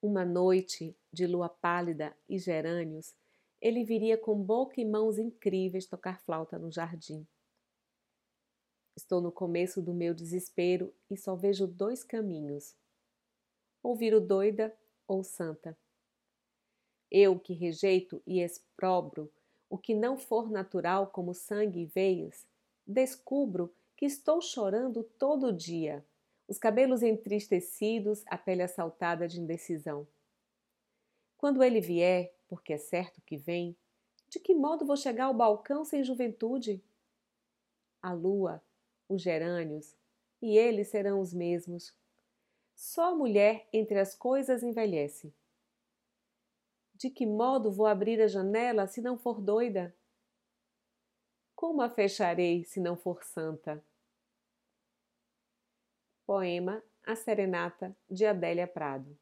Uma noite de lua pálida e gerânios, ele viria com boca e mãos incríveis tocar flauta no jardim. Estou no começo do meu desespero e só vejo dois caminhos: ou viro doida ou santa. Eu que rejeito e exprobro o que não for natural como sangue e veias, descubro que estou chorando todo dia, os cabelos entristecidos, a pele assaltada de indecisão. Quando ele vier, porque é certo que vem, de que modo vou chegar ao balcão sem juventude? A lua, os gerânios, e eles serão os mesmos. Só a mulher entre as coisas envelhece. De que modo vou abrir a janela se não for doida? Como a fecharei se não for santa? Poema A Serenata de Adélia Prado